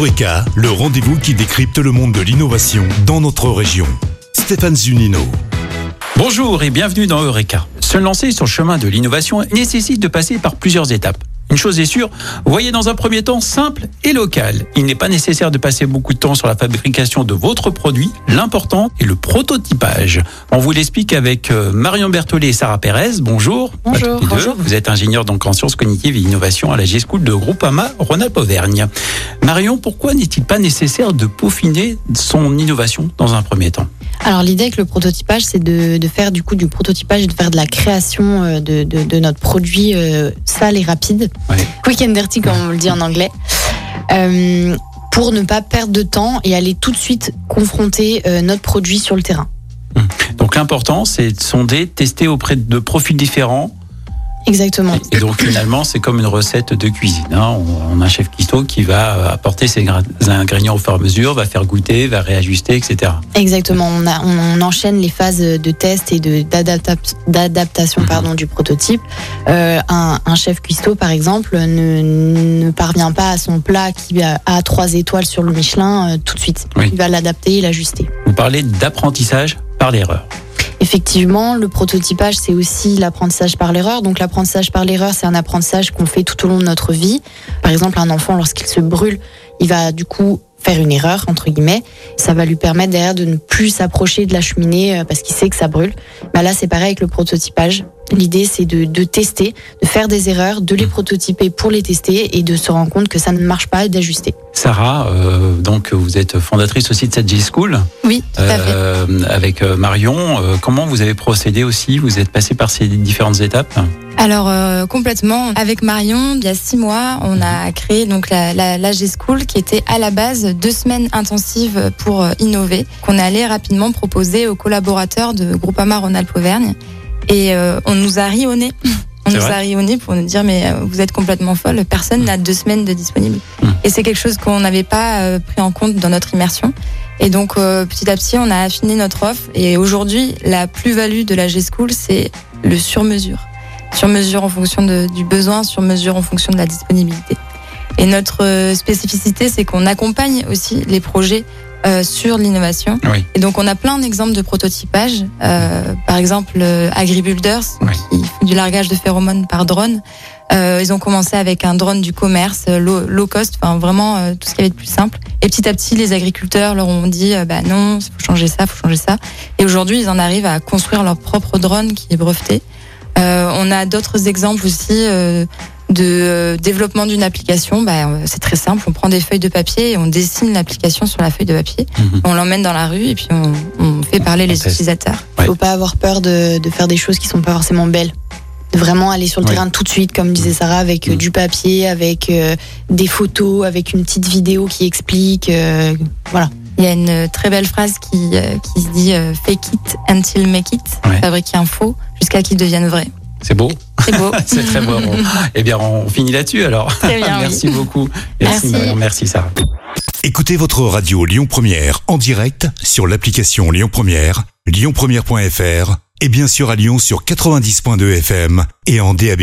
Eureka, le rendez-vous qui décrypte le monde de l'innovation dans notre région. Stéphane Zunino. Bonjour et bienvenue dans Eureka. Se lancer sur le chemin de l'innovation nécessite de passer par plusieurs étapes. Une chose est sûre, voyez dans un premier temps simple et local. Il n'est pas nécessaire de passer beaucoup de temps sur la fabrication de votre produit. L'important est le prototypage. On vous l'explique avec euh, Marion Berthollet et Sarah Pérez. Bonjour. Bonjour. Vous êtes ingénieur donc en sciences cognitives et innovation à la G-School de Groupama Rhône-Alpes-Auvergne. Marion, pourquoi n'est-il pas nécessaire de peaufiner son innovation dans un premier temps? Alors l'idée avec le prototypage, c'est de, de faire du coup du prototypage et de faire de la création euh, de, de, de notre produit euh, sale et rapide, Ouais. quick and dirty comme on le dit en anglais, euh, pour ne pas perdre de temps et aller tout de suite confronter euh, notre produit sur le terrain. Donc l'important, c'est de sonder, tester auprès de profils différents. Exactement. Et donc finalement, c'est comme une recette de cuisine. hein. On on a un chef cuistot qui va euh, apporter ses ingrédients au fur et à mesure, va faire goûter, va réajuster, etc. Exactement. On, a, on, on enchaîne les phases de test et d'adaptation Mhm. pardon du prototype. Euh, un, un chef cuistot par exemple ne, ne parvient pas à son plat qui a, a trois étoiles sur le Michelin euh, tout de suite. Oui. Il va l'adapter et l'ajuster. Vous parlez d'apprentissage par l'erreur. Effectivement, le prototypage, c'est aussi l'apprentissage par l'erreur. Donc l'apprentissage par l'erreur, c'est un apprentissage qu'on fait tout au long de notre vie. Par exemple, un enfant, lorsqu'il se brûle, il va du coup faire une erreur, entre guillemets. Ça va lui permettre derrière de ne plus s'approcher de la cheminée euh, parce qu'il sait que ça brûle. Bah là, c'est pareil avec le prototypage. L'idée, c'est de, de tester, de faire des erreurs, de les prototyper pour les tester et de se rendre compte que ça ne marche pas et d'ajuster. Sarah, euh, donc vous êtes fondatrice aussi de cette G-School Oui, tout à fait. euh, avec euh, Marion. Euh, comment vous avez procédé aussi? Vous êtes passé par ces différentes étapes? Alors complètement. Avec Marion, il y a six mois, on a créé donc la, la, la G-School qui était à la base deux semaines intensives pour innover, qu'on allait rapidement proposer aux collaborateurs de Groupama Rhône-Alpes-Auvergne. Et on nous a ri au nez. On nous a nez pour nous dire mais euh, vous êtes complètement folle, personne n'a deux semaines de disponible. Mm. Et c'est quelque chose qu'on n'avait pas euh, pris en compte dans notre immersion. Et donc euh, petit à petit, on a affiné notre offre. Et aujourd'hui, la plus-value de la G-School, c'est le sur-mesure sur mesure en fonction de- du besoin, sur mesure en fonction de la disponibilité. Et notre spécificité, c'est qu'on accompagne aussi les projets euh, sur l'innovation. Oui. Et donc, on a plein d'exemples de prototypage. Euh, par exemple, euh, AgriBuilders, qui fait du largage de phéromones par drone. Euh, ils ont commencé avec un drone du commerce, euh, low, low cost, enfin vraiment euh, tout ce qui avait de plus simple. Et petit à petit, les agriculteurs leur ont dit, bah non, faut changer ça, faut changer ça. Et aujourd'hui, ils en arrivent à construire leur propre drone qui est breveté. Euh, on a d'autres exemples aussi euh, de euh, développement d'une application. Bah, euh, c'est très simple, on prend des feuilles de papier et on dessine l'application sur la feuille de papier. Mhm. On l'emmène dans la rue et puis on, on fait parler les teste. utilisateurs. Ouais. faut pas avoir peur de, de faire des choses qui sont pas forcément belles. De vraiment aller sur le terrain tout de suite, comme disait Sarah, avec euh, Mm. du papier, avec euh, des photos, avec une petite vidéo qui explique. euh, voilà. Il y a une très belle phrase qui, euh, qui se dit euh, fake it until make it, Ouais. fabriquer un faux jusqu'à qu'il devienne vrai. C'est beau C'est beau. C'est très beau. On- Eh bien, on finit là-dessus alors. Oui. merci beaucoup. Merci, Merci. Marion. Merci Sarah. Écoutez votre radio Lyon Première en direct sur l'application Lyon Première, lyonpremière.fr et bien sûr à Lyon sur 90.2 FM et en DAB+.